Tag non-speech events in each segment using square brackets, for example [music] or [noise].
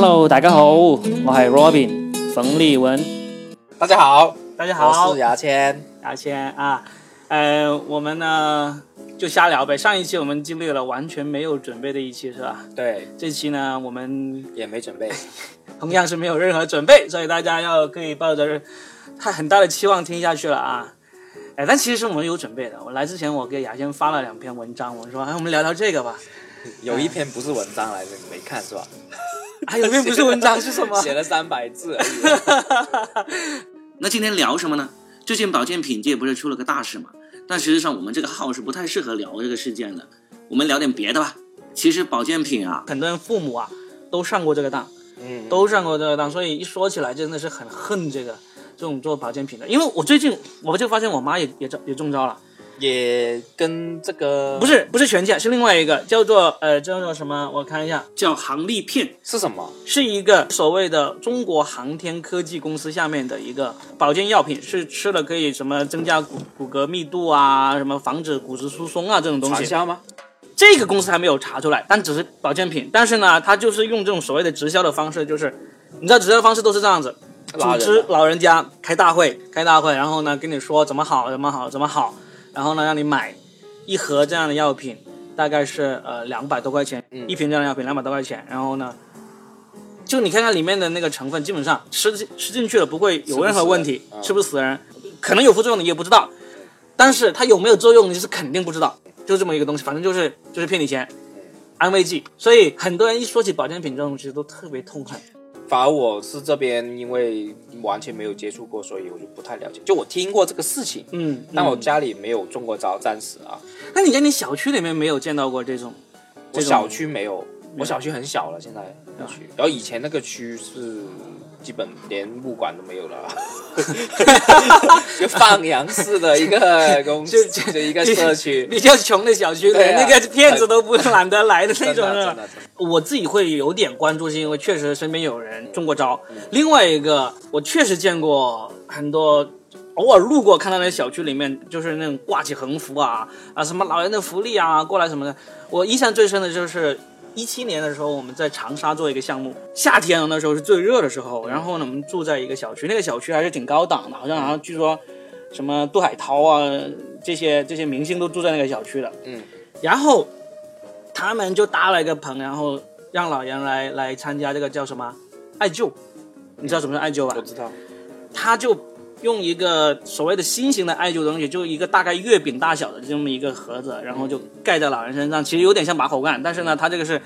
Hello，大家好，我系 Robin 冯立文。大家好，大家好我是，牙签。牙签啊，呃，我们呢就瞎聊呗。上一期我们经历了完全没有准备的一期，是吧？对，这期呢，我们也没准备。[laughs] 同样是没有任何准备，[laughs] 所以大家要可以抱着太很大的期望听下去了啊。哎，但其实我们有准备的。我来之前，我给牙签发了两篇文章，我说，哎，我们聊聊这个吧。[laughs] 有一篇不是文章来着，你没看是吧？还 [laughs] 有一篇不是文章是什么？[laughs] 写了三百字而已。那今天聊什么呢？最近保健品界不是出了个大事嘛？但实际上我们这个号是不太适合聊这个事件的，我们聊点别的吧。其实保健品啊，很多人父母啊都上过这个当。嗯，都上过这个当，所以一说起来真的是很恨这个这种做保健品的。因为我最近我就发现我妈也也中也中招了，也跟这个不是不是全健，是另外一个叫做呃叫做什么？我看一下，叫航力片，是什么？是一个所谓的中国航天科技公司下面的一个保健药品，是吃了可以什么增加骨骨骼密度啊，什么防止骨质疏松啊这种东西。传销吗？这个公司还没有查出来，但只是保健品。但是呢，它就是用这种所谓的直销的方式，就是你知道直销的方式都是这样子，组织老人家开大会，开大会，然后呢跟你说怎么好，怎么好，怎么好，然后呢让你买一盒这样的药品，大概是呃两百多块钱，嗯。一瓶这样的药品两百多块钱，然后呢，就你看看里面的那个成分，基本上吃进吃进去了不会有任何问题，吃吃不死人，可能有副作用你也不知道，但是它有没有作用你是肯定不知道，就这么一个东西，反正就是就是骗你钱。安慰剂，所以很多人一说起保健品这种东西都特别痛恨。反而我是这边，因为完全没有接触过，所以我就不太了解。就我听过这个事情，嗯，但我嗯家里没有中过招，暂时啊。那你在你小区里面没有见到过这种？这种我小区没有，我小区很小了，现在小区。然后以前那个区是基本连物管都没有了，[laughs] 就放羊式的一个公司，就就一个社区。比较穷的小区，对啊那个骗子都不懒得来的那种我自己会有点关注，是因为确实身边有人中过招。另外一个，我确实见过很多，偶尔路过看到那小区里面，就是那种挂起横幅啊啊，什么老人的福利啊，过来什么的。我印象最深的就是。一七年的时候，我们在长沙做一个项目，夏天那时候是最热的时候。然后呢，我们住在一个小区，那个小区还是挺高档的，好像好像据说什么杜海涛啊这些这些明星都住在那个小区的。嗯，然后他们就搭了一个棚，然后让老杨来来参加这个叫什么艾灸，你知道什么是艾灸吧？我知道。他就用一个所谓的新型的艾灸东西，就一个大概月饼大小的这么一个盒子，然后就盖在老人身上，其实有点像马口干，但是呢，它这个是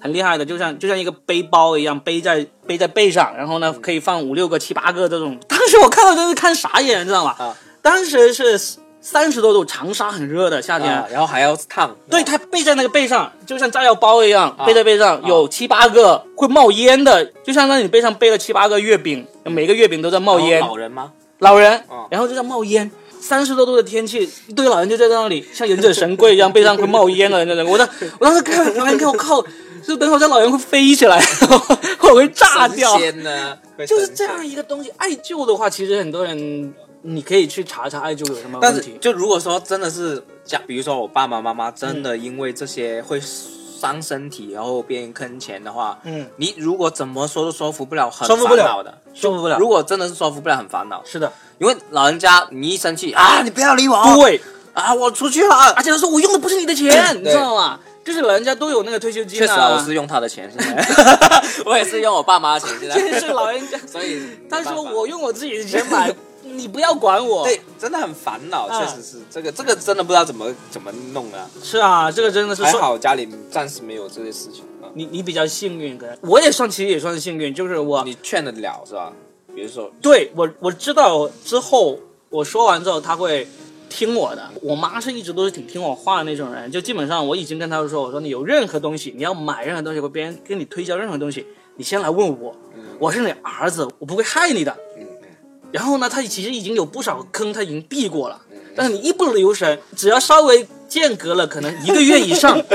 很厉害的，就像就像一个背包一样背在背在背上，然后呢可以放五六个、七八个这种。当时我看到真是看傻眼，你知道吗？啊当时是三十多度，长沙很热的夏天。啊，然后还要烫。对，它背在那个背上，就像炸药包一样，啊背在背上，有七八个会冒烟的，就相当于你背上背了七八个月饼，每个月饼都在冒烟。老人吗？老人啊，然后就在冒烟。三十多度的天气，一堆老人就在那里像忍者神龟一样，背上会冒烟的那种。我当我当时看，老人给我靠，就等会儿这老人会飞起来，[laughs] 我会炸掉。神仙呢？就是这样一个东西。艾灸的话，其实很多人你可以去查查艾灸有什么但是问题。就如果说真的是假，比如说我爸爸妈妈真的因为这些会伤身体，然后变坑钱的话，嗯，你如果怎么说都说服不了，很烦恼的。说服不了。如果真的是说服不了，很烦恼，是的，因为老人家你一生气啊，你不要理我，对，啊，我出去了。而。且他说我用的不是你的钱，你知道吗？就是老人家都有那个退休金确实啊，啊，我是用他的钱，现在。[laughs] 我也是用我爸妈的钱，现真在，是老人家。[laughs] 所以他说我用我自己的钱买，你不要管我。对，真的很烦恼，啊确实是这个这个真的不知道怎么怎么弄啊。是啊，这个真的是还好家里暂时没有这些事情啊。你你比较幸运，可能我也算，其实也算是幸运，就是我你劝得了是吧？比如说，对我我知道之后，我说完之后他会听我的。我妈是一直都是挺听我话的那种人，就基本上我已经跟她说，我说你有任何东西，你要买任何东西，或别人跟你推销任何东西，你先来问我，我是你儿子，我不会害你的。嗯然后呢，他其实已经有不少坑，他已经避过了，但是你一不留神，只要稍微间隔了可能一个月以上。[laughs]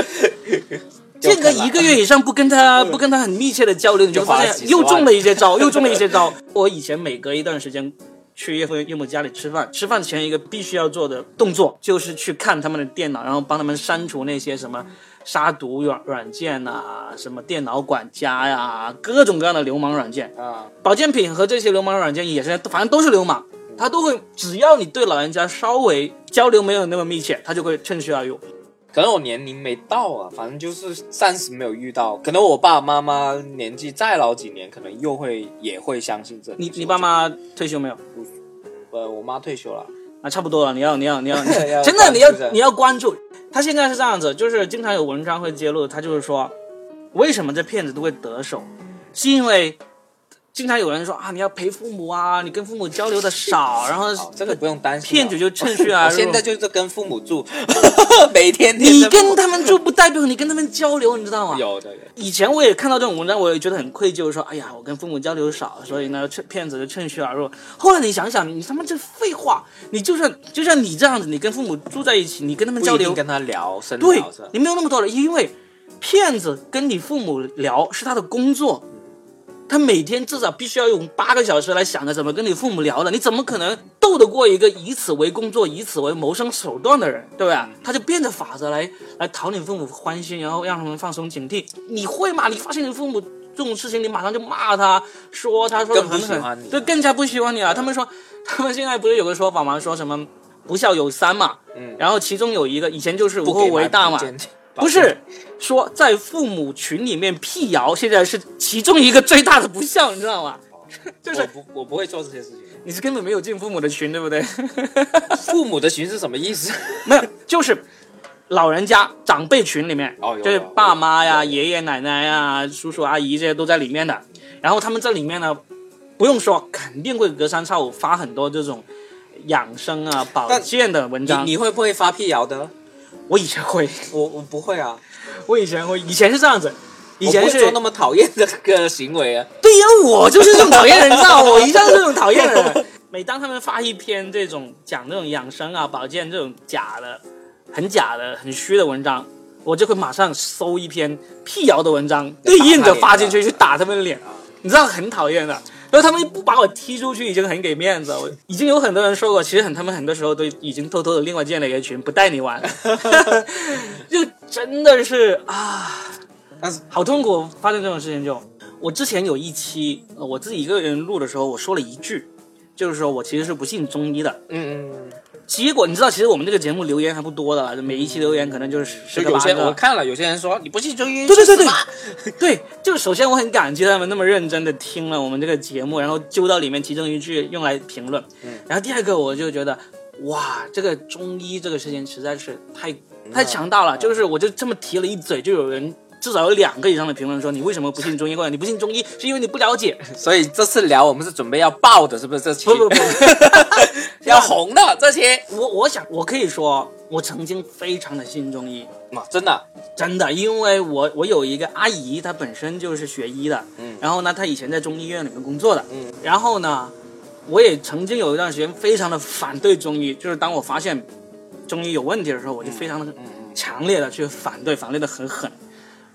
间隔一个月以上不跟他不跟他很密切的交流，你就发现又中了一些招，又中了一些招。我以前每隔一段时间去岳父岳母家里吃饭，吃饭前一个必须要做的动作就是去看他们的电脑，然后帮他们删除那些什么杀毒软软件啊，什么电脑管家呀，各种各样的流氓软件。啊，保健品和这些流氓软件也是，反正都是流氓，他都会，只要你对老人家稍微交流没有那么密切，他就会趁虚而入。可能我年龄没到啊，反正就是暂时没有遇到。可能我爸爸妈妈年纪再老几年，可能又会也会相信这。你你爸妈退休没有？呃，我妈退休了，啊，差不多了，你要你要你要，[laughs] 要真的你要你要关注。他现在是这样子，就是经常有文章会揭露，他就是说，为什么这骗子都会得手，是因为经常有人说啊，你要陪父母啊，你跟父母交流的少，[laughs] 然后哦，这个不用担心啊。骗子就趁虚而入。现在就是跟父母住，[laughs] 每天天你跟他们住不代表你跟他们交流，你知道吗？有的。以前我也看到这种文章，我也觉得很愧疚，说哎呀，我跟父母交流少，所以呢，趁骗子就趁虚而入。后来你想想，你他妈这废话，你就算就像你这样子，你跟父母住在一起，你跟他们交流跟他聊深对你没有那么多人，因为骗子跟你父母聊是他的工作，他每天至少必须要用八个小时来想着怎么跟你父母聊的，你怎么可能斗得过一个以此为工作、以此为谋生手段的人，对吧？他就变着法子来来讨你父母欢心，然后让他们放松警惕。你会吗？你发现你父母这种事情，你马上就骂他，说他说的更不很狠喜欢你对，更加不喜欢你了。他们说，他们现在不是有个说法吗？说什么不孝有三嘛，嗯然后其中有一个以前就是无后为大嘛，不是说在父母群里面辟谣，现在是其中一个最大的不孝，你知道吗？[laughs] 就是我不我不会做这些事情。你是根本没有进父母的群，对不对？[laughs] 父母的群是什么意思？[laughs] 没有，就是老人家长辈群里面，就是爸妈呀、爷爷奶奶呀、叔叔阿姨这些都在里面的。然后他们在里面呢，不用说，肯定会隔三差五发很多这种养生啊、保健的文你章。你会不会发辟谣的？我以前会，我我不会啊，我以前会，以前是这样子，以前是做那么讨厌的个行为啊。对呀，我就是这种讨厌人，你知道？[laughs] 我一向是这种讨厌的人。每当他们发一篇这种讲这种养生啊、保健这种假的、很假的、很虚的文章，我就会马上搜一篇辟谣的文章，对应着发进去去打他们的脸，你知道很讨厌的。然后他们不把我踢出去，已经很给面子。我已经有很多人说过，其实很他们很多时候都已经偷偷的另外建了一个群，不带你玩，[laughs] 就真的是啊，但是好痛苦。发生这种事情就，我之前有一期呃我自己一个人录的时候，我说了一句，就是说我其实是不信中医的。嗯嗯，结果你知道，其实我们这个节目留言还不多的，每一期留言可能就是十个八个。我看了，有些人说你不信中医，对对对对。[laughs] 对，就是首先我很感激他们那么认真的听了我们这个节目，然后揪到里面其中一句用来评论。嗯。然后第二个我就觉得，哇，这个中医这个事情实在是太太强大了，就是我就这么提了一嘴，就有人。至少有两个以上的评论说你为什么不信中医，或者你不信中医是因为你不了解。[laughs] 所以这次聊我们是准备要爆的，是不是？这期不不不，[laughs] 要红的这期。我我想我可以说，我曾经非常的信中医，嘛，真的，真的，因为我我有一个阿姨，她本身就是学医的，嗯。然后呢，她以前在中医院里面工作的，嗯，然后呢，我也曾经有一段时间非常的反对中医，就是当我发现中医有问题的时候，我就非常的嗯强烈的去反对，反对的很狠，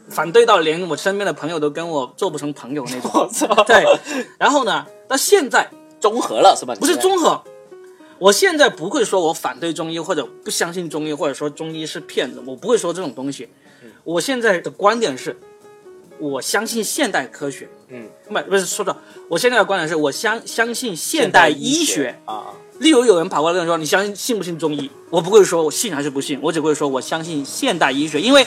反对到连我身边的朋友都跟我做不成朋友那种。[laughs] 我操，对，然后呢，到现在综合了是吧？不是综合。我现在不会说我反对中医或者不相信中医，或者说中医是骗子，我不会说这种东西。我现在的观点是，我相信现代科学。嗯，不不是说的，我现在的观点是我相相信现代医学。啊，例如有人跑过来跟我说，你相信信不信中医？我不会说我信还是不信，我只会说我相信现代医学，因为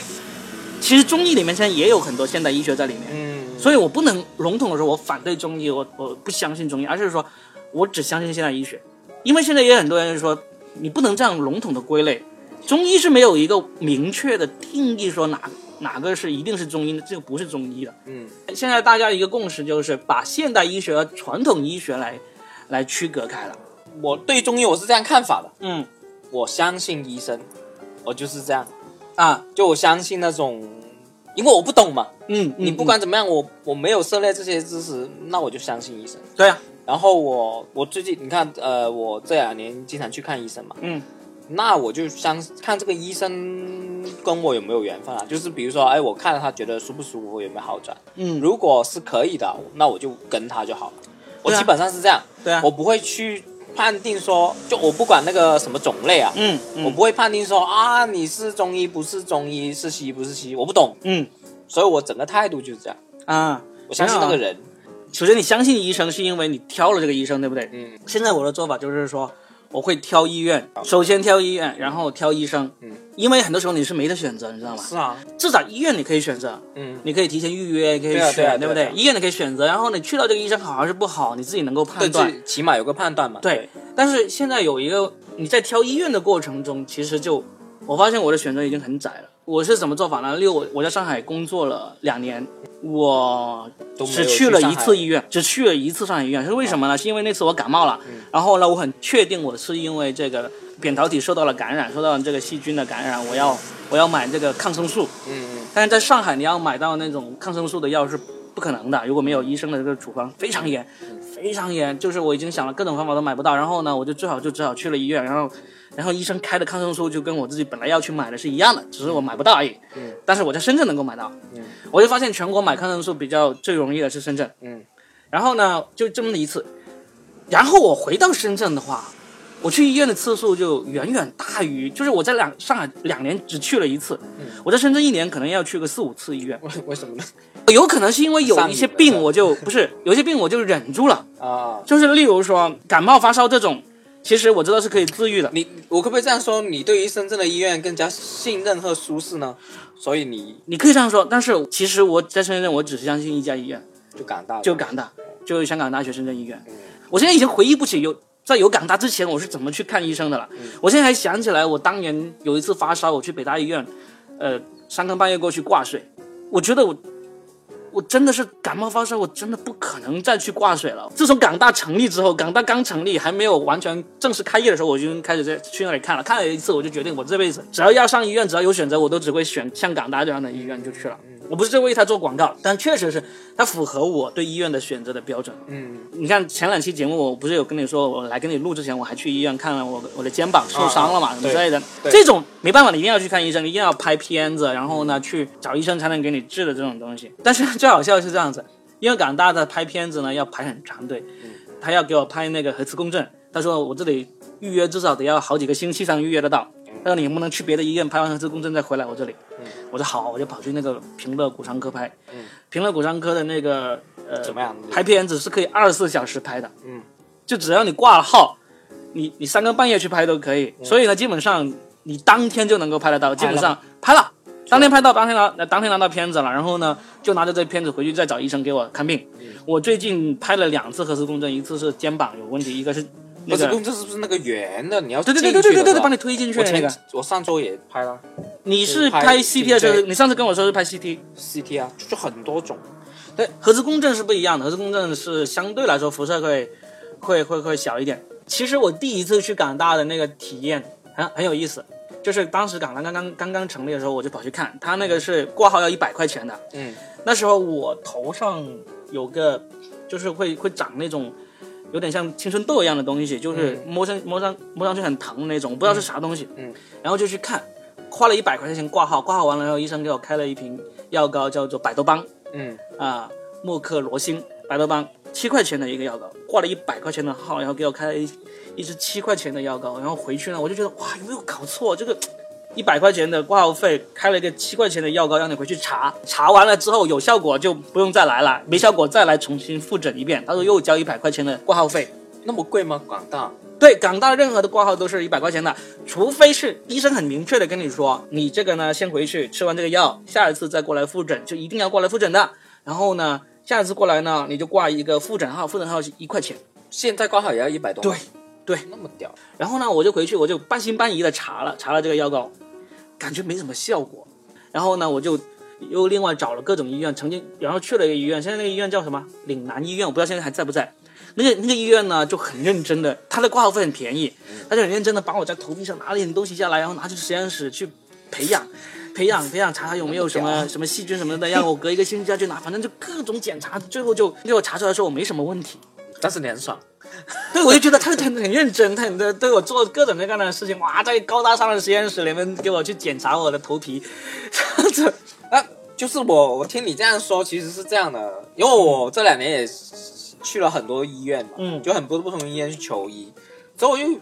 其实中医里面现在也有很多现代医学在里面。嗯，所以我不能笼统的说我反对中医，我我不相信中医，而是说我只相信现代医学，因为现在也有很多人说你不能这样笼统的归类，中医是没有一个明确的定义说哪哪个是一定是中医的，这个不是中医的。嗯，现在大家一个共识就是把现代医学和传统医学来来区隔开了。我对中医我是这样看法的，嗯我相信医生，我就是这样，啊就我相信那种，因为我不懂嘛，嗯，你不管怎么样，我我没有涉猎这些知识，那我就相信医生。对啊，然后我我最近你看，呃，我这两年经常去看医生嘛，嗯。那我就相看这个医生跟我有没有缘分啊。就是比如说，哎，我看了他觉得舒不舒服，有没有好转，嗯，如果是可以的，那我就跟他就好了。我基本上是这样，对啊，我不会去判定说，就我不管那个什么种类啊，嗯嗯。我不会判定说啊你是中医不是中医，是西医不是西医，我不懂，嗯。所以我整个态度就是这样，啊，我相信那个人，首先你相信医生是因为你挑了这个医生，对不对？嗯。现在我的做法就是说，我会挑医院，首先挑医院，然后挑医生。嗯，因为很多时候你是没得选择，你知道吗？是啊，至少医院你可以选择，嗯你可以提前预约，可以对啊对不对？医院你可以选择，然后你去到这个医生好还是不好，你自己能够，判断。起码有个判断嘛，对，但是现在有一个你在挑医院的过程中，其实就我发现我的选择已经很窄了。我是怎么做法呢？六，我我在上海工作了两年，我只去了一次医院，只去了一次上海医院，是为什么呢？是因为那次我感冒了，然后呢，我很确定我是因为这个扁桃体受到了感染，受到了这个细菌的感染，我要我要买这个抗生素。嗯嗯但是在上海，你要买到那种抗生素的药是不可能的，如果没有医生的这个处方，非常严，非常严。就是我已经想了各种方法都买不到，然后呢，我就最好就只好去了医院，然后，然后医生开的抗生素就跟我自己本来要去买的是一样的，只是我买不到而已。嗯。但是我在深圳能够买到。嗯。我就发现全国买抗生素比较最容易的是深圳。嗯。然后呢，就这么一次，然后我回到深圳的话，我去医院的次数就远远大于，就是我在两上海两年只去了一次，我在深圳一年可能要去个四五次医院。为为什么呢？[laughs] 有可能是因为有一些病我就不是有些病我就忍住了，啊，就是例如说感冒发烧这种，其实我知道是可以治愈的。你我可不可以这样说？你对于深圳的医院更加信任和舒适呢？所以你你可以这样说，但是其实我在深圳我只是相信一家医院，就港大就港大，就是香港大学深圳医院。我现在已经回忆不起有在有港大之前我是怎么去看医生的了。我现在还想起来，我当年有一次发烧，我去北大医院，呃，三更半夜过去挂水，我觉得我。我真的是感冒发烧，我真的不可能再去挂水了。自从港大成立之后，港大刚成立还没有完全正式开业的时候，我就开始在去那里看了。看了一次，我就决定我这辈子只要要上医院，只要有选择，我都只会选像港大这样的医院就去了。我不是为他做广告，但确实是它符合我对医院的选择的标准。嗯你看前两期节目，我不是有跟你说，我来跟你录之前，我还去医院看了我我的肩膀受伤了嘛，啊什么之类的。对这种没办法，你一定要去看医生，一定要拍片子，然后呢去找医生才能给你治的这种东西。但是最好笑的是这样子，因为港大的拍片子呢要排很长队，他要给我拍那个核磁共振，他说我这里预约至少得要好几个星期才能预约得到。他说你能不能去别的医院拍完核磁共振再回来我这里？我说好，我就跑去那个平乐骨伤科拍。平乐骨伤科的那个呃怎么样？拍片子是可以二十四小时拍的，嗯，就只要你挂了号，你你三更半夜去拍都可以。所以呢，基本上你当天就能够拍得到，基本上拍了，当天拍到，当天拿当天拿到片子了，然后呢，就拿着这片子回去再找医生给我看病。我最近拍了两次核磁共振，一次是肩膀有问题，一个是那个。核磁共振是不是那个圆的？你要对对对对对对对对，进去的是吧帮你推进去那个。我上周也拍了你是拍拍 CT 的时候，你上次跟我说是拍 CT，CT 啊，就就很多种。对，核磁共振是不一样的，核磁共振是相对来说辐射会会会会小一点。其实我第一次去港大的那个体验很很有意思，就是当时港大刚刚刚刚成立的时候，我就跑去看，他那个是挂号要一百块钱的。嗯，那时候我头上有个就是会会长那种有点像青春痘一样的东西，就是摸上摸上摸上去很疼的那种，我不知道是啥东西。嗯，然后就去看，花了一百块钱挂号，挂号完了以后，医生给我开了一瓶药膏，叫做百多邦。嗯，啊，莫克罗星百多邦七块钱的一个药膏，挂了一百块钱的号，然后给我开了一一支七块钱的药膏，然后回去呢，我就觉得哇，有没有搞错？这个一百块钱的挂号费，开了一个七块钱的药膏，让你回去查，查完了之后有效果就不用再来了，没效果再来重新复诊一遍。他说又交一百块钱的挂号费。那么贵吗？广大？对，港大任何的挂号都是一百块钱的，除非是医生很明确的跟你说，你这个呢先回去吃完这个药，下一次再过来复诊，就一定要过来复诊的。然后呢，下一次过来呢，你就挂一个复诊号，复诊号是一块钱。现在挂号也要一百多？对，对，那么屌。然后呢，我就回去，我就半信半疑的查了查了这个药膏，感觉没什么效果。然后呢，我就又另外找了各种医院，曾经然后去了一个医院，现在那个医院叫什么？岭南医院，我不知道现在还在不在。那个那个医院呢，就很认真的，他的挂号费很便宜，他就很认真的把我在头皮上拿了点东西下来，然后拿去实验室去培养。培养培养，查查有没有什么什么细菌什么的，让我隔一个星期再去拿，反正就各种检查，最后就给我查出来说我没什么问题。但是你很爽。对，[laughs] 我就觉得他很很认真，他很对对我做各种各样的事情，哇，在高大上的实验室里面给我去检查我的头皮，这样子，那就是我，我听你这样说，其实是这样的，因为我这两年也去了很多医院嘛，嗯就很多不同医院去求医，所以我就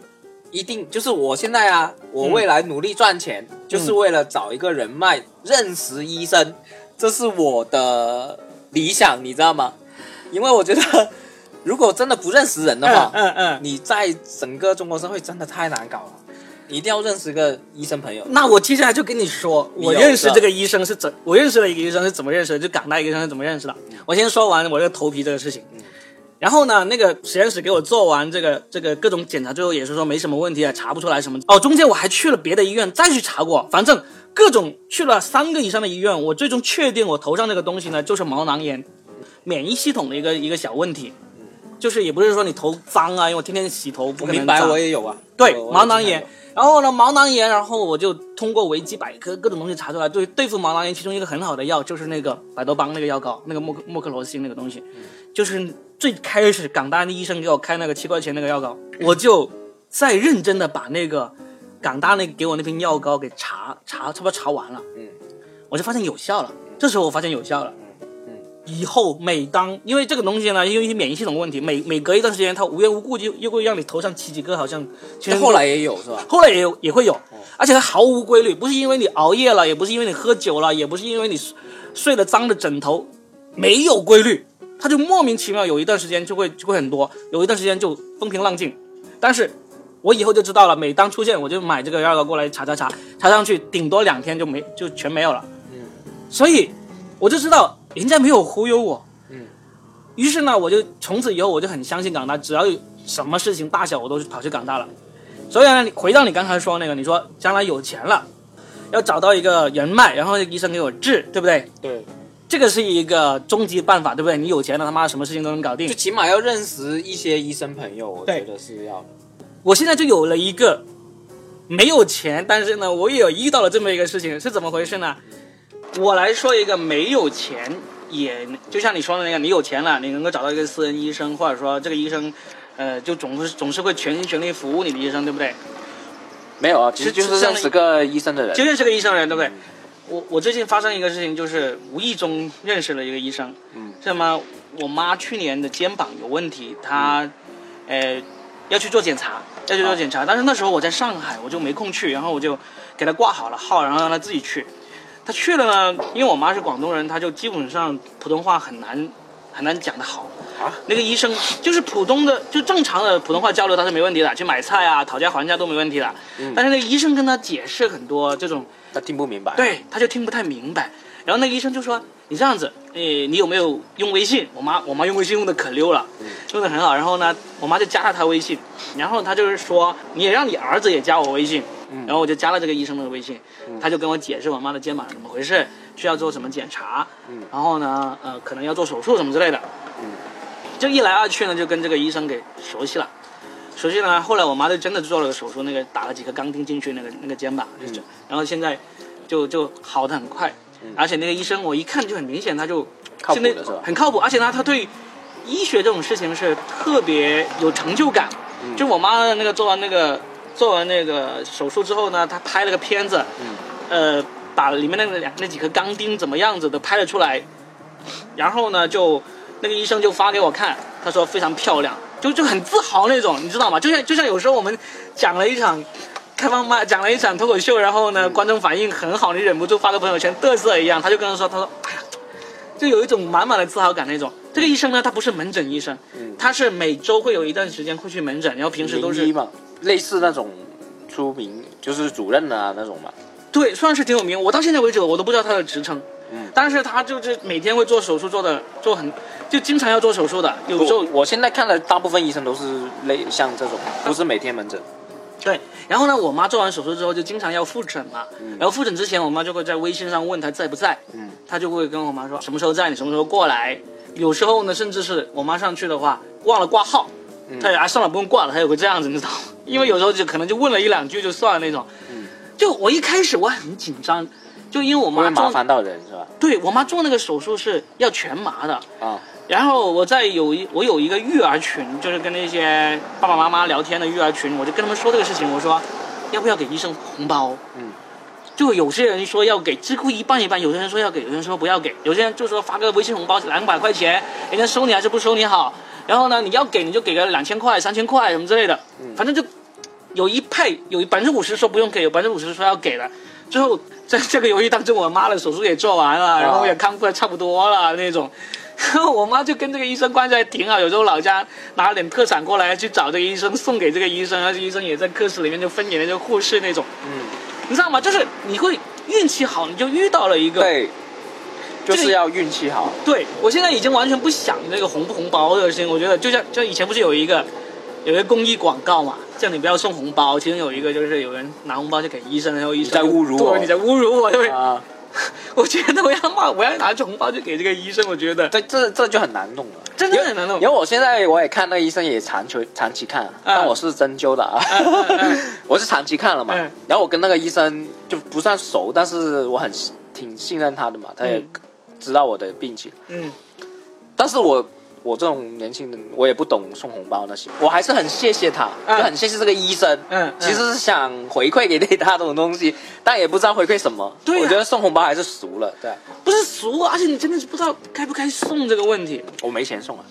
一定就是我现在啊，我未来努力赚钱，就是为了找一个人脉，认识医生，这是我的理想，你知道吗？因为我觉得，如果真的不认识人的话，嗯嗯。你在整个中国社会真的太难搞了，你一定要认识一个医生朋友。那我接下来就跟你说，我认识这个医生是怎，我认识了一个医生是怎么认识的，就港大一个医生是怎么认识的。我先说完我这个头皮这个事情。然后呢，那个实验室给我做完这个这个各种检查，最后也是说没什么问题啊，查不出来什么。哦，中间我还去了别的医院再去查过，反正各种去了三个以上的医院，我最终确定我头上这个东西呢就是毛囊炎，免疫系统的一个一个小问题，就是也不是说你头脏啊，因为我天天洗头不可能明白，我也有啊。对毛囊炎。然后呢，毛囊炎，然后我就通过维基百科各种东西查出来，对对付毛囊炎，其中一个很好的药就是那个百多邦那个药膏，那个莫克莫克罗辛那个东西，就是最开始港大的医生给我开那个七块钱那个药膏，我就再认真的把那个港大那个给我那瓶药膏给查查，差不多查完了，嗯，我就发现有效了。这时候我发现有效了。以后每当因为这个东西呢，因为一些免疫系统问题，每每隔一段时间，它无缘无故就又会让你头上起几个，好像其实后来也有是吧？后来也有也会有，而且它毫无规律，不是因为你熬夜了，也不是因为你喝酒了，也不是因为你睡睡了脏的枕头，没有规律，它就莫名其妙有一段时间就会就会很多，有一段时间就风平浪静。但是我以后就知道了，每当出现我就买这个药膏过来查查查，查上去顶多两天就没就全没有了。嗯，所以我就知道人家没有忽悠我。嗯，于是呢，我就从此以后我就很相信港大，只要有什么事情大小我都跑去港大了。所以呢，你回到你刚才说那个，你说将来有钱了，要找到一个人脉，然后医生给我治，对不对？对，这个是一个终极办法，对不对？你有钱了，他妈什么事情都能搞定就。起码要认识一些医生朋友，我觉得是要的。我现在就有了一个没有钱，但是呢，我也有遇到了这么一个事情，是怎么回事呢？我来说一个没有钱，也就像你说的那个，你有钱了，你能够找到一个私人医生，或者说这个医生，呃，就总是总是会全心全力服务你的医生，对不对？没有啊，其实就是认识个医生的人就。认识个医生的人，对不对？我我最近发生一个事情，就是无意中认识了一个医生，嗯，是吗？我妈去年的肩膀有问题，她，呃，要去做检查，要去做检查，但是那时候我在上海，我就没空去，然后我就给她挂好了号，然后让她自己去。她去了呢，因为我妈是广东人，她就基本上普通话很难很难讲得好。啊，那个医生就是普通的，就正常的普通话交流，他是没问题的，去买菜啊、讨价还价都没问题的。嗯但是那个医生跟他解释很多这种他听不明白。，对，他就听不太明白。然后那个医生就说：“你这样子，诶，你有没有用微信？”我妈，我妈用微信用的可溜了，用的很好。然后呢，我妈就加了他微信，然后他就是说：“你也让你儿子也加我微信。”然后我就加了这个医生的微信，他就跟我解释我妈的肩膀是怎么回事，需要做什么检查，然后呢，呃，可能要做手术什么之类的。就一来二去呢，就跟这个医生给熟悉了。熟悉了，后来我妈就真的做了个手术，那个打了几颗钢钉进去，那个那个肩膀，就是，然后现在就就好的很快，而且那个医生我一看就很明显，他就靠谱的是吧？很靠谱，而且呢，他对医学这种事情是特别有成就感。就我妈的那个做完那个做完那个手术之后呢，他拍了个片子，呃，把里面那个两那几颗钢钉怎么样子的拍了出来，然后呢，就那个医生就发给我看，他说非常漂亮，就就很自豪那种，你知道吗？就像就像有时候我们讲了一场开放麦，讲了一场脱口秀，然后呢，观众反应很好，你忍不住发个朋友圈嘚瑟一样，他就跟他说，他说，哎呀，就有一种满满的自豪感那种。这个医生呢，他不是门诊医生，他是每周会有一段时间会去门诊，然后平时都是类似那种出名就是主任啊那种嘛。对，算是挺有名。我到现在为止我都不知道他的职称，嗯但是他就是每天会做手术，做的做很，就经常要做手术的。有时候我我现在看的大部分医生都是类像这种，不是每天门诊。对，然后呢，我妈做完手术之后就经常要复诊嘛，然后复诊之前，我妈就会在微信上问他在不在，嗯，她就会跟我妈说什么时候在，你什么时候过来。有时候呢，甚至是我妈上去的话忘了挂号，她也啊算了不用挂了，她有个这样子，你知道吗？因为有时候就可能就问了一两句就算了那种。嗯就我一开始我很紧张，就因为我妈做麻烦到人是吧？对我妈做那个手术是要全麻的，啊，然后我在有一我有一个育儿群，就是跟那些爸爸妈妈聊天的育儿群，我就跟他们说这个事情，我说要不要给医生红包？嗯，就有些人说要给，几乎一半一半，有些人说要给，有些人说不要给，有些人就说发个微信红包两百块钱，人家收你还是不收你好，然后呢，你要给你就给个两千块、三千块什么之类的，反正就有一派有百分之五十说不用给，有百分之五十说要给的。最后在 [laughs] 这个游戏当中，我妈的手术也做完了，然后我也康复的差不多了那种。然 [laughs] 后我妈就跟这个医生关系还挺好，有时候老家拿了点特产过来去找这个医生，送给这个医生，而且医生也在科室里面就分给那个护士那种。嗯，你知道吗？就是你会运气好，你就遇到了一个。对，就是要运气好。对我现在已经完全不想那个红不红包这个事情，我觉得就像就以前不是有一个有一个公益广告嘛，叫你不要送红包，其中有一个就是有人拿红包就给医生，然后医生在侮辱我对，你在侮辱我，对。啊，[laughs] 我觉得我要骂，我要拿红包去给这个医生，我觉得对，这这就很难弄了。真的很难弄因为我现在我也看那个医生也长期长期看，但我是针灸的啊，嗯 [laughs] 我是长期看了嘛嗯。然后我跟那个医生就不算熟，但是我很挺信任他的嘛，他也嗯知道我的病情。嗯，但是我我这种年轻人，我也不懂送红包那些，我还是很谢谢他，嗯就很谢谢这个医生。嗯嗯其实是想回馈给他这种东西，但也不知道回馈什么。对呀我觉得送红包还是俗了，对啊，不是俗，而且你真的是不知道该不该送这个问题。我没钱送啊。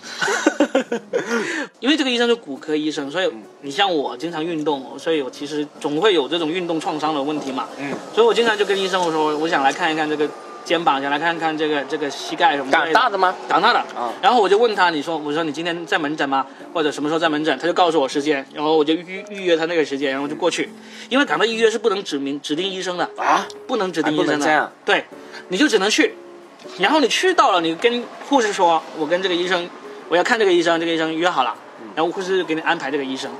[laughs] 因为这个医生是骨科医生，所以嗯你像我经常运动，所以我其实总会有这种运动创伤的问题嘛。嗯，所以我经常就跟医生我说，我想来看一看这个肩膀，想来看看这个这个膝盖什么的胆大的吗？长大的啊然后我就问他，你说，我说你今天在门诊吗？或者什么时候在门诊？他就告诉我时间，然后我就预预约他那个时间，然后就过去。因为赶到预约是不能指明指定医生的，啊，不能指定医生的。对，你就只能去，然后你去到了，你跟护士说，我跟这个医生，我要看这个医生，这个医生约好了，嗯然后护士就给你安排这个医生，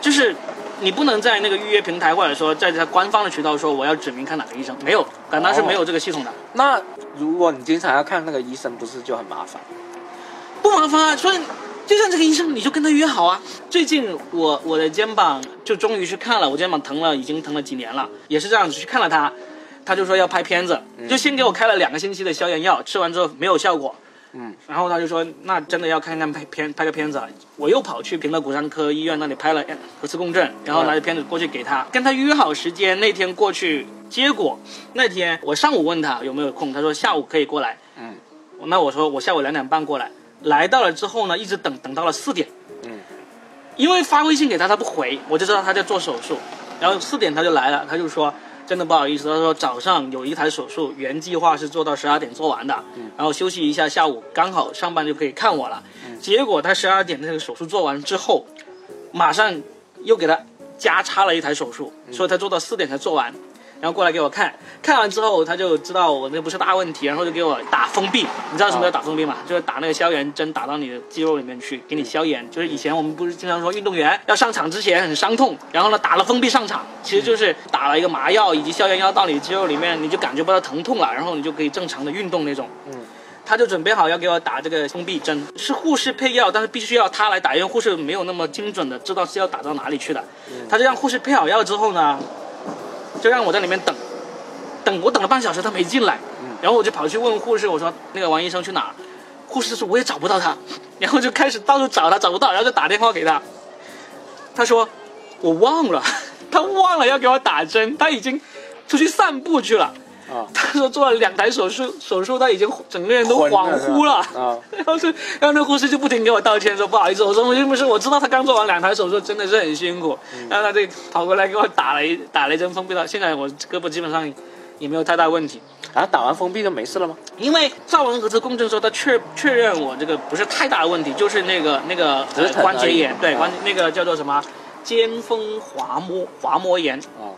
就是。你不能在那个预约平台，或者说在他官方的渠道说我要指明看哪个医生，没有，港大是没有这个系统的。那如果你经常要看那个医生，不是就很麻烦？不麻烦啊，所以就像这个医生，你就跟他约好啊。最近我我的肩膀就终于去看了，我肩膀疼了，已经疼了几年了，也是这样子去看了他，他就说要拍片子，就先给我开了两个星期的消炎药，吃完之后没有效果。嗯，然后他就说，那真的要看看拍片拍个片子啊。我又跑去平乐骨伤科医院那里拍了核磁共振，然后拿着片子过去给他，跟他约好时间，那天过去。结果那天我上午问他有没有空，他说下午可以过来。嗯，那我说我下午两点半过来。来到了之后呢，一直等等到了四点。嗯，因为发微信给他，他不回，我就知道他在做手术。然后四点他就来了，他就说真的不好意思，他说早上有一台手术，原计划是做到十二点做完的，然后休息一下，下午刚好上班就可以看我了。结果他十二点那个手术做完之后，马上又给他加插了一台手术，所以他做到四点才做完。然后过来给我看，看完之后他就知道我那不是大问题，然后就给我打封闭。你知道什么叫打封闭吗？就是打那个消炎针打到你的肌肉里面去，给你消炎。就是以前我们不是经常说运动员要上场之前很伤痛，然后呢打了封闭上场，其实就是打了一个麻药以及消炎药到你的肌肉里面，你就感觉不到疼痛了，然后你就可以正常的运动那种。嗯。他就准备好要给我打这个封闭针，是护士配药，但是必须要他来打，因为护士没有那么精准的知道是要打到哪里去的。他就让护士配好药之后呢，就让我在里面等，等我等了半小时他没进来，然后我就跑去问护士，我说那个王医生去哪儿？护士说我也找不到他，[laughs] 然后就开始到处找他，找不到，然后就打电话给他，他说我忘了，[laughs] 他忘了要给我打针，他已经出去散步去了。啊，他说做了两台手术，手术他已经整个人都恍惚了。啊，[laughs] 然后是，然后那护士就不停给我道歉，说不好意思，我说并不是，我知道他刚做完两台手术，真的是很辛苦。然后他就跑过来给我打了一打了一针封闭的，现在我胳膊基本上也没有太大问题。然后打完封闭就没事了吗？因为照完核磁共振之后，他确确认我这个不是太大的问题，就是那个那个、关节炎对啊关那个叫做什么肩峰滑膜滑膜炎。啊，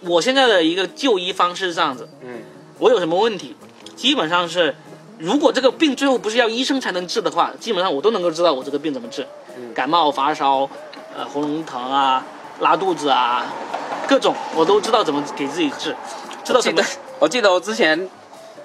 我现在的一个就医方式是这样子，嗯，我有什么问题，基本上是，如果这个病最后不是要医生才能治的话，基本上我都能够知道我这个病怎么治。嗯。感冒、发烧，呃，喉咙疼啊，拉肚子啊，各种我都知道怎么给自己治，知道什么我记得我之前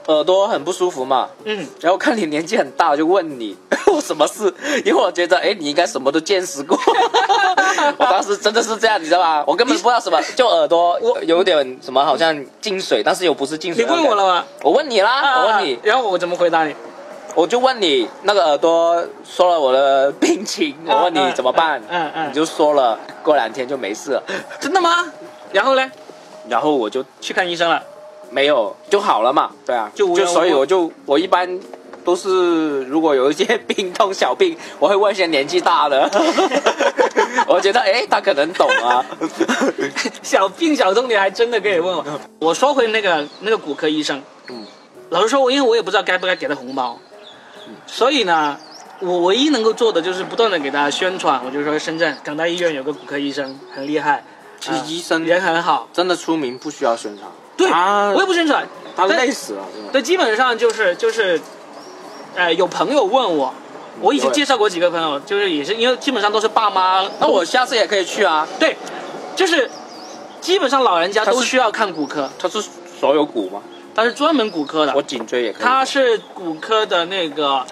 耳朵很不舒服嘛，嗯，然后看你年纪很大，就问你 [laughs] 我什么事，因为我觉得哎，你应该什么都见识过。[laughs] 我当时真的是这样，你知道吧？我根本不知道什么，就耳朵有点什么，好像进水，但是又不是进水。你问我了？吗？我问你啦，啊我问你，然后我怎么回答你？我就问你那个耳朵说了我的病情，我问你怎么办？嗯嗯你就说了，过两天就没事了。真的吗？然后呢？然后我就去看医生了。没有就好了嘛，对啊，就无缘无故所以我就我一般都是如果有一些病痛小病，我会问一些年纪大的。[laughs] 我觉得哎，他可能懂啊。[laughs] 小病小痛你还真的可以问我。我说回那个那个骨科医生，嗯，老实说，我因为我也不知道该不该给他红包，所以呢，我唯一能够做的就是不断的给大家宣传。我就说深圳港大医院有个骨科医生很厉害，其实医生人很好，真的出名不需要宣传。对，我也不宣传。他累死了。对，基本上就是就是，呃，有朋友问我，我以前介绍过几个朋友，就是也是因为基本上都是爸妈，那我下次也可以去啊。对，就是基本上老人家都需要看骨科，他是所有骨吗？他是专门骨科的我，颈椎也可以。他是骨科的那个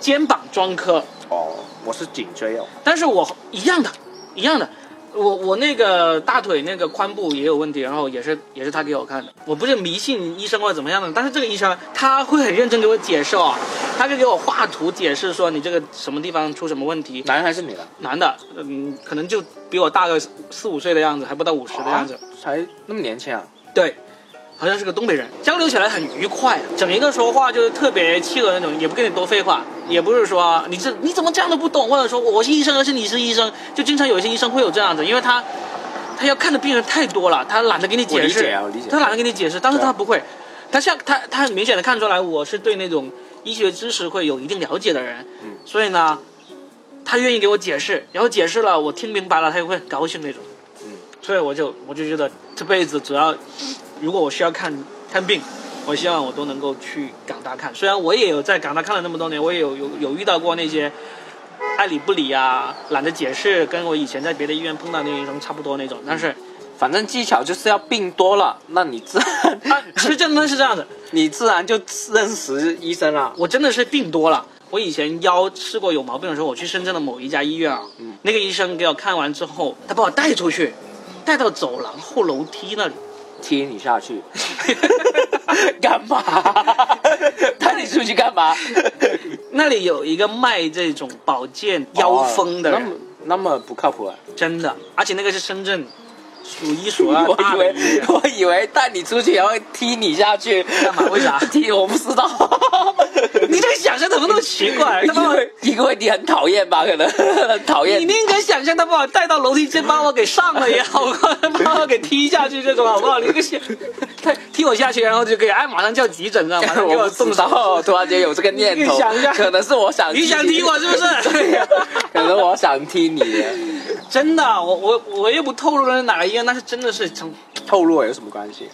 肩膀专科，哦，我是颈椎哦。但是我一样的，一样的。我我那个大腿那个髋部也有问题，然后也是也是他给我看的。我不是迷信医生或者怎么样的，但是这个医生他会很认真给我解释哦，他就给我画图解释说你这个什么地方出什么问题。男还是女的？男的，嗯，可能就比我大个四五岁的样子，还不到五十的样子。啊才那么年轻啊？对，好像是个东北人，交流起来很愉快，整一个说话就是特别契合那种，也不跟你多废话，也不是说你这你怎么这样都不懂，或者说我是医生，而是你是医生，就经常有一些医生会有这样子，因为他他要看的病人太多了，他懒得给你解释，啊理解他懒得给你解释，但是他不会，他像他他很明显的看出来我是对那种医学知识会有一定了解的人，嗯所以呢，他愿意给我解释，然后解释了我听明白了，他也会很高兴那种。嗯，所以我就我就觉得这辈子只要如果我需要看看病，我希望我都能够去港大看。虽然我也有在港大看了那么多年，我也有有有遇到过那些爱理不理啊、懒得解释，跟我以前在别的医院碰到那些医生差不多那种。但是反正技巧就是要病多了，那你自然啊，是真的是这样子，[laughs] 你自然就认识医生了。我真的是病多了。我以前腰试过有毛病的时候，我去深圳的某一家医院啊，那个医生给我看完之后，他把我带出去，带到走廊后楼梯那里。踢你下去，[laughs] 干嘛？[laughs] 带你出去干嘛？那里有一个卖这种保健腰封的人，哦那么那么不靠谱啊！真的，而且那个是深圳数一数二 [laughs] 我以为。[laughs] 我以为带你出去然后踢你下去，干嘛为啥 [laughs] 踢我不知道。你这个想象怎么那么奇怪？因为因为你很讨厌吧？可能很讨厌你宁可想象他把我带到楼梯间，把我给上了也好把我给踢下去这种好不好？你这个想，他踢我下去，然后就可以哎，马上叫急诊，知道吗？马上给我不知动手道，突然间有这个念头可能是我想，你想踢我是不是？对呀，可能我想踢你。真的，我我我又不透露了哪个医院，那是真的是从透露有什么关系？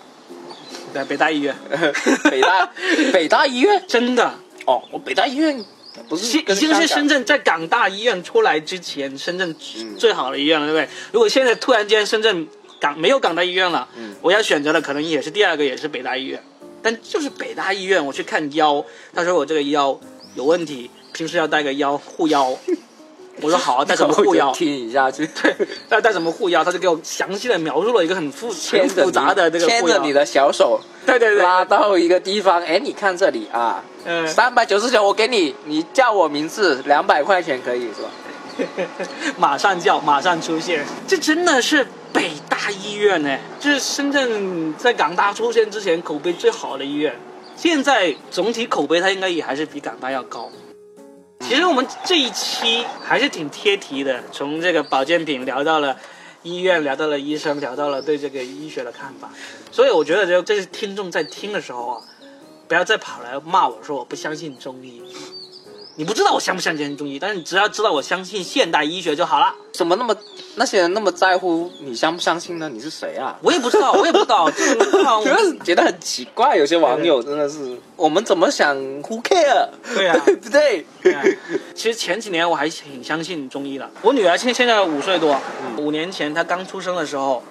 对北大医院，[laughs] 北大 [laughs] 北大医院真的。哦，我北大医院不是已经是深圳在港大医院出来之前，深圳嗯最好的医院了，对不对？如果现在突然间深圳港没有港大医院了，嗯我要选择的可能也是第二个，也是北大医院。但就是北大医院，我去看腰，他说我这个腰有问题，平时要带个腰护腰。[laughs] 我说好啊，[laughs] 带什么护腰听一？下去，[laughs] 对，带带什么护腰？他就给我详细的描述了一个很复很复杂的这个。牵着你的小手，[laughs] 对对对，拉到一个地方，哎，你看这里啊，嗯，三百九十九，我给你，你叫我名字，两百块钱可以是吧？马上叫，马上出现。这真的是北大医院呢，这是深圳在港大出现之前口碑最好的医院。现在总体口碑它应该也还是比港大要高。其实我们这一期还是挺贴题的，从这个保健品聊到了医院，聊到了医生，聊到了对这个医学的看法。所以我觉得，就这些听众在听的时候啊，不要再跑来骂我说我不相信中医。你不知道我相不相信中医，但是你只要知道我相信现代医学就好了。怎么那么那些人那么在乎你相不相信呢？你是谁啊？我也不知道，我也不知道，这个地方我觉得 [laughs] 觉得很奇怪，有些网友真的是，我们怎么想？Who care？对啊 [laughs] 对不对？对啊其实前几年我还挺相信中医的。我女儿现现在五岁多，五年前她刚出生的时候，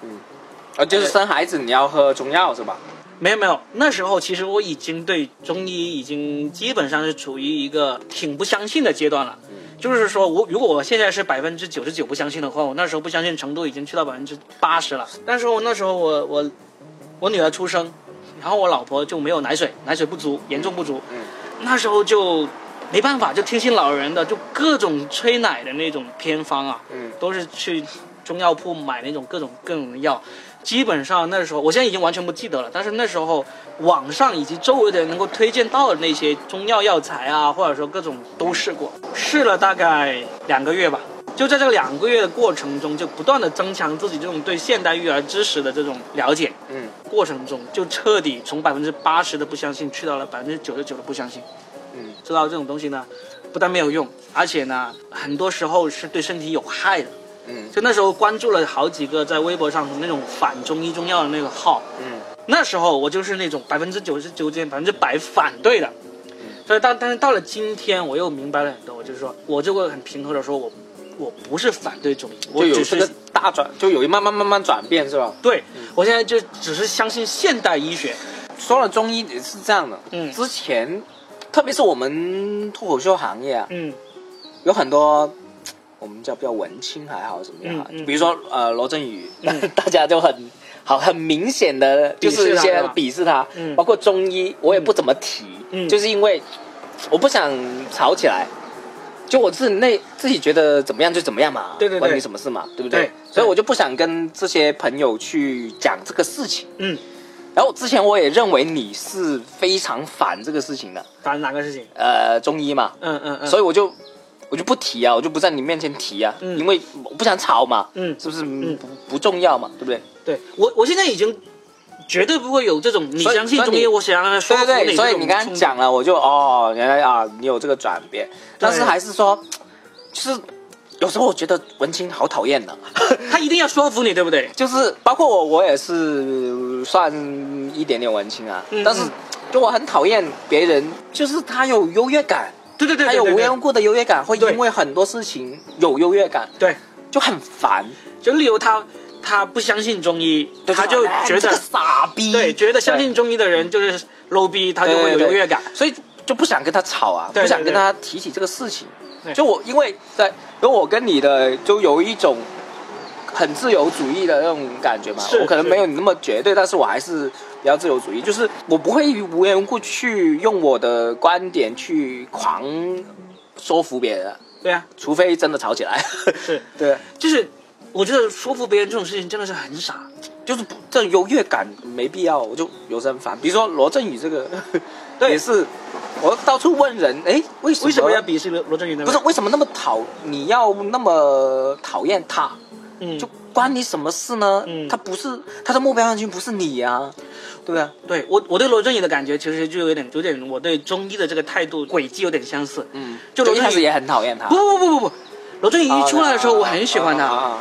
啊，就是生孩子你要喝中药是吧？没有没有，那时候其实我已经对中医已经基本上是处于一个挺不相信的阶段了。就是说我如果我现在是百分之九十九不相信的话，我那时候不相信程度已经去到百分之八十了。但是我那时候我我我女儿出生，然后我老婆就没有奶水，奶水不足，严重不足。嗯那时候就没办法，就听信老人的，就各种催奶的那种偏方啊，嗯都是去中药铺买那种各种各种的药。基本上那时候，我现在已经完全不记得了。但是那时候，网上以及周围的人能够推荐到的那些中药药材啊，或者说各种都试过，试了大概两个月吧。就在这两个月的过程中，就不断的增强自己这种对现代育儿知识的这种了解。嗯，过程中就彻底从百分之八十的不相信，去到了百分之九十九的不相信。嗯，知道这种东西呢，不但没有用，而且呢，很多时候是对身体有害的。嗯就那时候关注了好几个在微博上那种反中医中药的那个号，嗯那时候我就是那种百分之九十九点百分之百反对的。所以到但是到了今天，我又明白了很多，我就是说我就会很平和的说，我我不是反对中医，我只是就有这个大转，就有一慢慢慢慢转变是吧？对我现在就只是相信现代医学。说了中医也是这样的，嗯之前特别是我们脱口秀行业啊，嗯有很多我们叫比较文青还好怎么样啊，嗯嗯。比如说呃罗振宇，嗯。[laughs] 大家就很好很明显的就是一些鄙视他。嗯。包括中医我也不怎么提，嗯。就是因为我不想吵起来。就我自己内自己觉得怎么样就怎么样嘛，对对对。关你什么事嘛，对不对？对所以我就不想跟这些朋友去讲这个事情。嗯，然后之前我也认为你是非常反这个事情的，反哪个事情？呃，中医嘛，嗯嗯嗯。所以我就我就不提啊，我就不在你面前提啊，嗯。因为我不想吵嘛，嗯是不是？嗯不不重要嘛，对不对？对我我现在已经绝对不会有这种你相信中医，我想要说服对对对，所以你刚刚讲，了，我就哦，原来啊，你有这个转变，但是还是说，就是有时候我觉得文青好讨厌的，[laughs] 他一定要说服你，对不对？[laughs] 就是包括我，我也是算一点点文青啊，但是就我很讨厌别人，就是他有优越感，对对对，他有无缘无故的优越感，会因为很多事情有优越感，对，就很烦。就例如他他不相信中医，他就觉得傻逼，对，觉得相信中医的人就是 low 逼，他就会有优越感。所以就不想跟他吵啊，不想跟他提起这个事情。对。就我因为在，因为我跟你的就有一种很自由主义的那种感觉嘛，我可能没有你那么绝对，但是我还是比较自由主义，就是我不会无缘无故去用我的观点去狂说服别人，对啊，除非真的吵起来。是，[laughs] 对，就是我觉得说服别人这种事情真的是很傻。就是不这种优越感没必要，我就有时候很烦。比如说罗振宇这个，[laughs] 对也是我到处问人，哎，为什么为什么要鄙视罗罗振宇呢？不是，为什么那么讨你要那么讨厌他？嗯，就关你什么事呢？嗯他不是他的目标人群不是你呀、对不对？对我我对罗振宇的感觉其实就有点有点我对中医的这个态度轨迹有点相似。嗯，就罗振宇一开始也很讨厌他。不不不不不，罗振宇一出来的时候，我很喜欢他。啊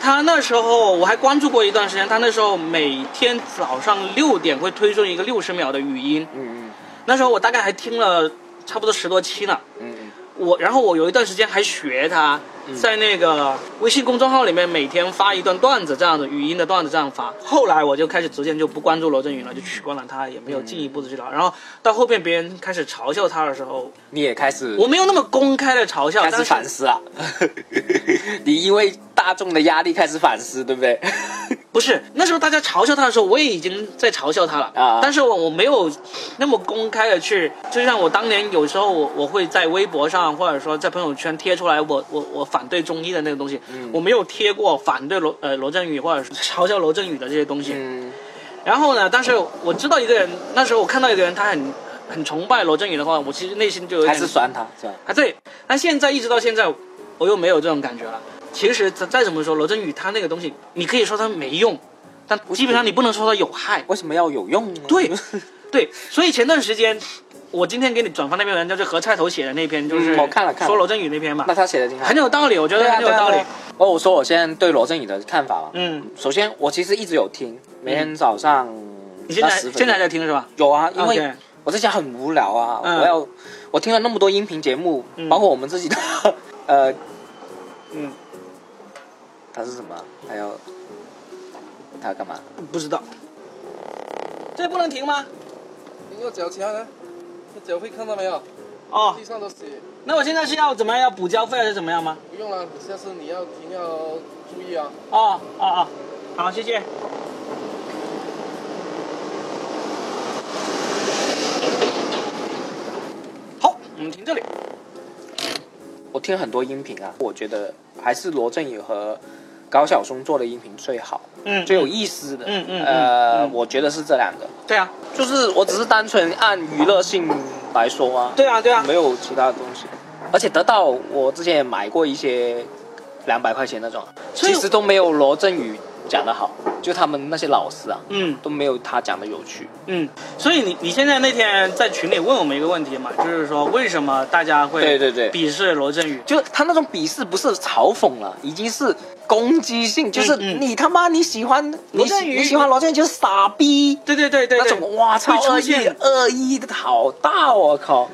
他那时候我还关注过一段时间，他那时候每天早上六点会推送一个六十秒的语音，嗯那时候我大概还听了差不多十多期呢。嗯嗯我然后我有一段时间还学他，在那个微信公众号里面每天发一段段子，这样的语音的段子这样发。后来我就开始逐渐就不关注罗振宇了，就取关了他，也没有进一步的去聊。然后到后边别人开始嘲笑他的时候，你也开始我没有那么公开的嘲笑，开始但是反思啊，[laughs] [laughs] 你因为大众的压力开始反思，对不对？[laughs] 不是那时候大家嘲笑他的时候，我也已经在嘲笑他了啊但是我我没有那么公开的去，就像我当年有时候我我会在微博上或者说在朋友圈贴出来我我我反对中医的那个东西，嗯我没有贴过反对罗呃罗振宇或者是嘲笑罗振宇的这些东西。嗯然后呢，但是我知道一个人，那时候我看到一个人他很很崇拜罗振宇的话，我其实内心就有点还是酸他是吧？啊，对，但现在一直到现在，我又没有这种感觉了。其实再再怎么说，罗振宇他那个东西，你可以说他没用，但基本上你不能说他有害。为什么要有用呢？对，对，所以前段时间，我今天给你转发那篇文章，就是何菜头写的那篇，就是嗯我看了看说罗振宇那篇嘛。那，他写的挺好，很有道理，我觉得很有道理。哦，我说我现在对罗振宇的看法嘛，嗯，首先我其实一直有听，每天早上你现在那10分钟。现在还在听是吧？有啊，因为我在家很无聊啊，嗯。我要我听了那么多音频节目，嗯。包括我们自己的，[laughs] 呃，嗯，他是什么？他要他要干嘛？不知道，这不能停吗？你要脚掐呢？你脚会看到没有？哦地，上都血。那我现在是要怎么样？要补交费还是怎么样吗？不用了，你下次你要停要注意啊。哦哦哦，好，谢谢。好，我们停这里。我听很多音频啊，我觉得还是罗振宇和高晓松做的音频最好、嗯，最有意思的。嗯嗯嗯呃，嗯。我觉得是这两个，对啊，就是我只是单纯按娱乐性来说啊，对啊，对啊，没有其他的东西。而且得到我之前也买过一些两百块钱那种，其实都没有罗振宇讲的好，就他们那些老师啊，嗯都没有他讲的有趣。嗯，所以你你现在那天在群里问我们一个问题嘛，就是说为什么大家会对对对鄙视罗振宇？就他那种鄙视不是嘲讽了，已经是攻击性，就是嗯你他妈你喜欢你罗振宇你喜欢罗振宇就是傻逼，对对对对那，种哇操恶意。恶意的好大，我靠！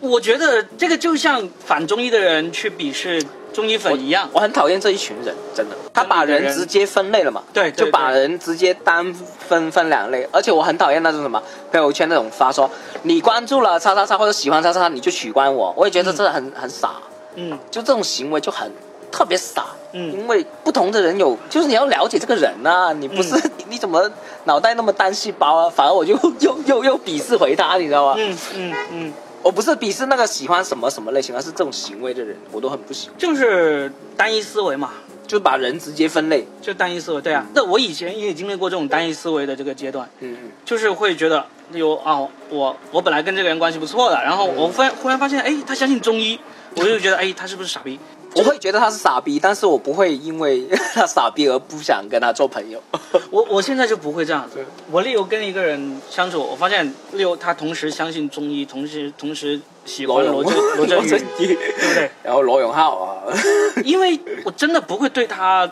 我觉得这个就像反中医的人去鄙视中医粉一样。我很讨厌这一群人，真的，他把人直接分类了嘛，对对就把人直接单分分两类，而且我很讨厌那种什么朋友圈那种发说你关注了叉叉叉或者喜欢叉叉叉你就取关我，我也觉得这很、很傻，嗯。就这种行为就很特别傻，嗯。因为不同的人有，就是你要了解这个人呐、你不是、你 [laughs] 你怎么脑袋那么单细胞啊？反而我就 [laughs] 又又又鄙视回他，你知道吗？嗯嗯嗯，我不是鄙视那个喜欢什么什么类型，而是这种行为的人，我都很不喜欢，就是单一思维嘛，就把人直接分类。就单一思维。对啊，那我以前也经历过这种单一思维的这个阶段，嗯嗯。就是会觉得有啊，我我本来跟这个人关系不错的，然后我忽然忽然发现，哎，他相信中医，我就觉得，哎，他是不是傻逼？我会觉得他是傻逼，但是我不会因为 [laughs] 他傻逼而不想跟他做朋友。[laughs] 我我现在就不会这样子。我例如跟一个人相处，我发现例如他同时相信中医，同时同时喜欢罗振罗振宇，宇，对不对？然后罗永浩啊，[laughs] 因为我真的不会对他，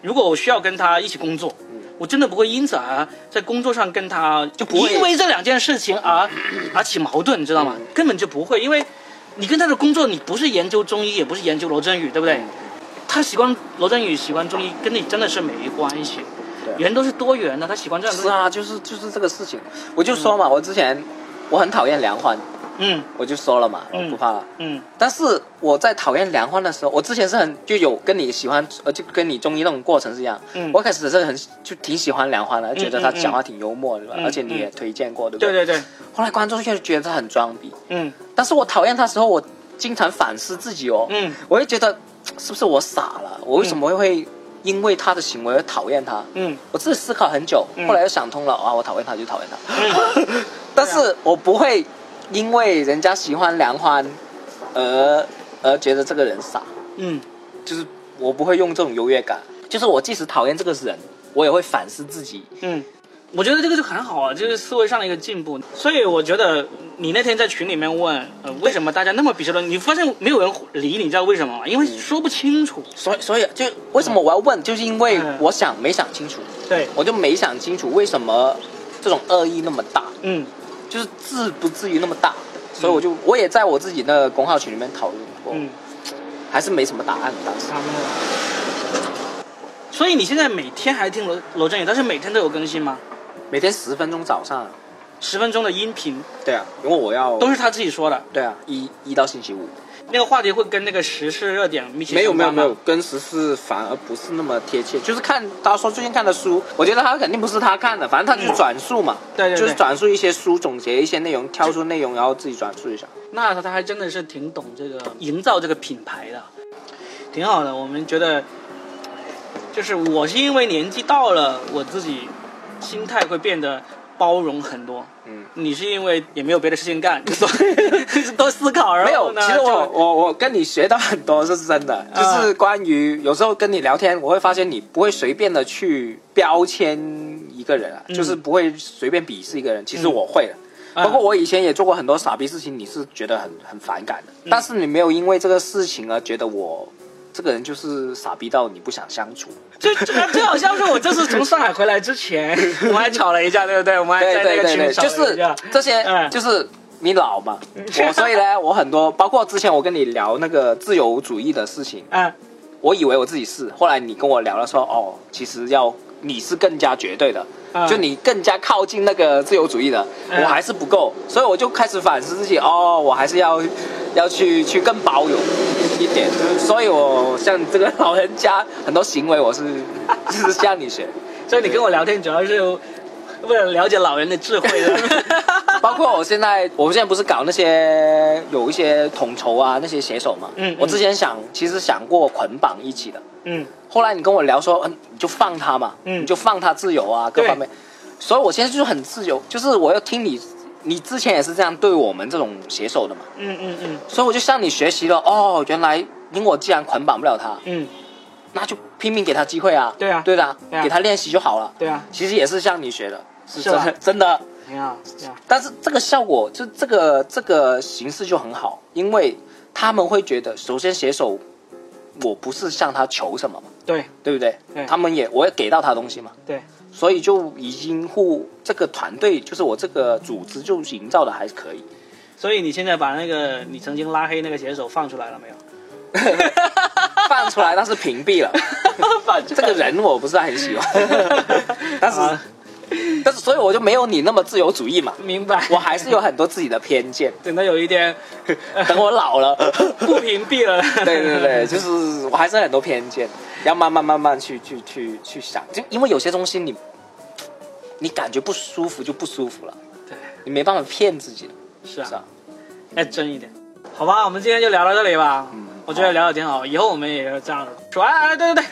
如果我需要跟他一起工作，我真的不会因此而在工作上跟他就不会因为这两件事情而而起矛盾，你知道吗？根本就不会，因为你跟他的工作，你不是研究中医，也不是研究罗振宇，对不对？他喜欢罗振宇，喜欢中医，跟你真的是没关系。对人都是多元的，他喜欢这样。是啊，就是就是这个事情，我就说嘛，我之前我很讨厌梁欢，嗯。我就说了嘛，我嗯不怕。了。嗯。但是我在讨厌梁欢的时候，我之前是很就有跟你喜欢，呃，就跟你中医那种过程是一样。嗯。我一开始是很就挺喜欢梁欢的，觉得他讲话挺幽默，对吧？嗯而且你也嗯推荐过，对不对？对对对，后来观众就觉得他很装逼，嗯。但是我讨厌他的时候，我经常反思自己哦，嗯。我会觉得是不是我傻了？我为什么会因为他的行为而讨厌他？嗯。我自己思考很久，嗯。后来又想通了，啊，我讨厌他就讨厌他，嗯，[laughs] 但是我不会因为人家喜欢梁欢而而觉得这个人傻，嗯就是我不会用这种优越感，就是我即使讨厌这个人，我也会反思自己。嗯，我觉得这个就很好啊，就是思维上的一个进步。所以我觉得你那天在群里面问，呃，为什么大家那么鄙视罗，你发现没有人理你，知道为什么吗？因为说不清楚。所以，所以就为什么我要问，就是因为嗯我想没想清楚，对，我就没想清楚为什么这种恶意那么大。嗯就是至不至于那么大，所以我就我也在我自己的公号群里面讨论过，嗯，还是没什么答案当时。差不多。所以你现在每天还听罗罗振宇，但是每天都有更新吗？每天十分钟早上，十分钟的音频对啊，因为我要都是他自己说的，对啊，一一到星期五，那个话题会跟那个时事热点密切没有没有没有，跟时事反而不是那么贴切，就是看他说最近看的书，我觉得他肯定不是他看的，反正他就是转述嘛，对对对就是转述一些书，总结一些内容，挑出内容，然后自己转述一下。那他还真的是挺懂这个营造这个品牌的，挺好的。我们觉得，就是我是因为年纪到了，我自己心态会变得包容很多。嗯，你是因为也没有别的事情干，所以多思考，然没有，其实我我我跟你学到很多，[laughs] 这是真的。啊。就是关于有时候跟你聊天，我会发现你不会随便的去标签一个人啊，嗯。就是不会随便鄙视一个人。其实我会的，啊包括我以前也做过很多傻逼事情，你是觉得很很反感的，嗯。但是你没有因为这个事情而觉得我这个人就是傻逼到你不想相处。就就就好像是我这次从上海回来之前，[laughs] 我们还吵了一架，对不对？我们还在那个群里吵就是了一架。这些嗯，就是你老嘛。[laughs] 我所以呢，我很多，包括之前我跟你聊那个自由主义的事情，嗯我以为我自己是，后来你跟我聊了说，哦，其实要你是更加绝对的，嗯就你更加靠近那个自由主义的，嗯我还是不够，所以我就开始反思自己，哦，我还是要要去去更包容一点，所以我像这个老人家很多行为，我是 [laughs] 就是向你学，所以你跟我聊天主要是为了了解老人的智慧的。[laughs] 包括我现在，我现在不是搞那些有一些统筹啊，那些写手嘛。嗯嗯。我之前想，其实想过捆绑一起的，嗯后来你跟我聊说，嗯，你就放他嘛，嗯你就放他自由啊，各方面。所以我现在就是很自由，就是我要听你，你之前也是这样对我们这种写手的嘛，嗯嗯嗯所以我就向你学习了。哦，原来因为我既然捆绑不了他，嗯，那就拼命给他机会啊。对啊对的啊，给他练习就好了。对啊，其实也是向你学的，是真的真的。挺好，挺好。但是这个效果就这个这个形式就很好，因为他们会觉得，首先写手，我不是向他求什么嘛，对对不对？对他们也我也给到他东西嘛，对，所以就已经互这个团队，就是我这个组织就营造的还可以。所以你现在把那个你曾经拉黑那个选手放出来了没有？[laughs] 放出来，但是屏蔽了。[laughs] 这个人我不是很喜欢，[laughs] 但是、啊 [laughs] 但是所以我就没有你那么自由主义嘛，明白。我还是有很多自己的偏见。[laughs] 等到有一天 [laughs] 等我老了，不屏蔽了，对对对，就是我还是很多偏见，要慢慢慢慢去去去去想，就因为有些东西你你感觉不舒服就不舒服了，对，你没办法骗自己，是啊。是，啊，哎，真一点。好吧，我们今天就聊到这里吧。嗯我觉得聊的挺好，以后我们也要这样说。哎哎，对对对，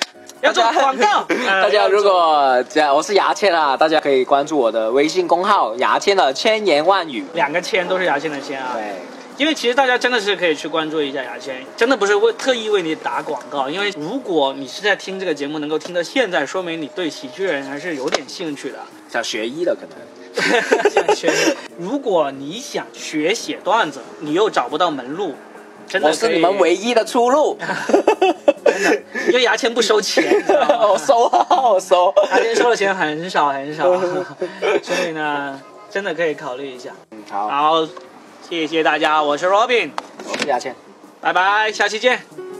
要做广告。呃 [laughs] 大家如果这样，我是牙签啊，大家可以关注我的微信公号“牙签的千言万语。两个签都是牙签的签”，啊，对，因为其实大家真的是可以去关注一下牙签，真的不是为特意为你打广告，因为如果你是在听这个节目能够听到现在，说明你对喜剧人还是有点兴趣的。想学医的可能。想学，[laughs] 如果你想学写段子，你又找不到门路，真的我是你们唯一的出路，[laughs] 真的，因为牙签不收钱，[laughs] 你知道吗我收啊，我收。牙签收的钱很少很少，[laughs] 所以呢，真的可以考虑一下。嗯，好，好，谢谢大家，我是 Robin，我是牙签。拜拜，下期见。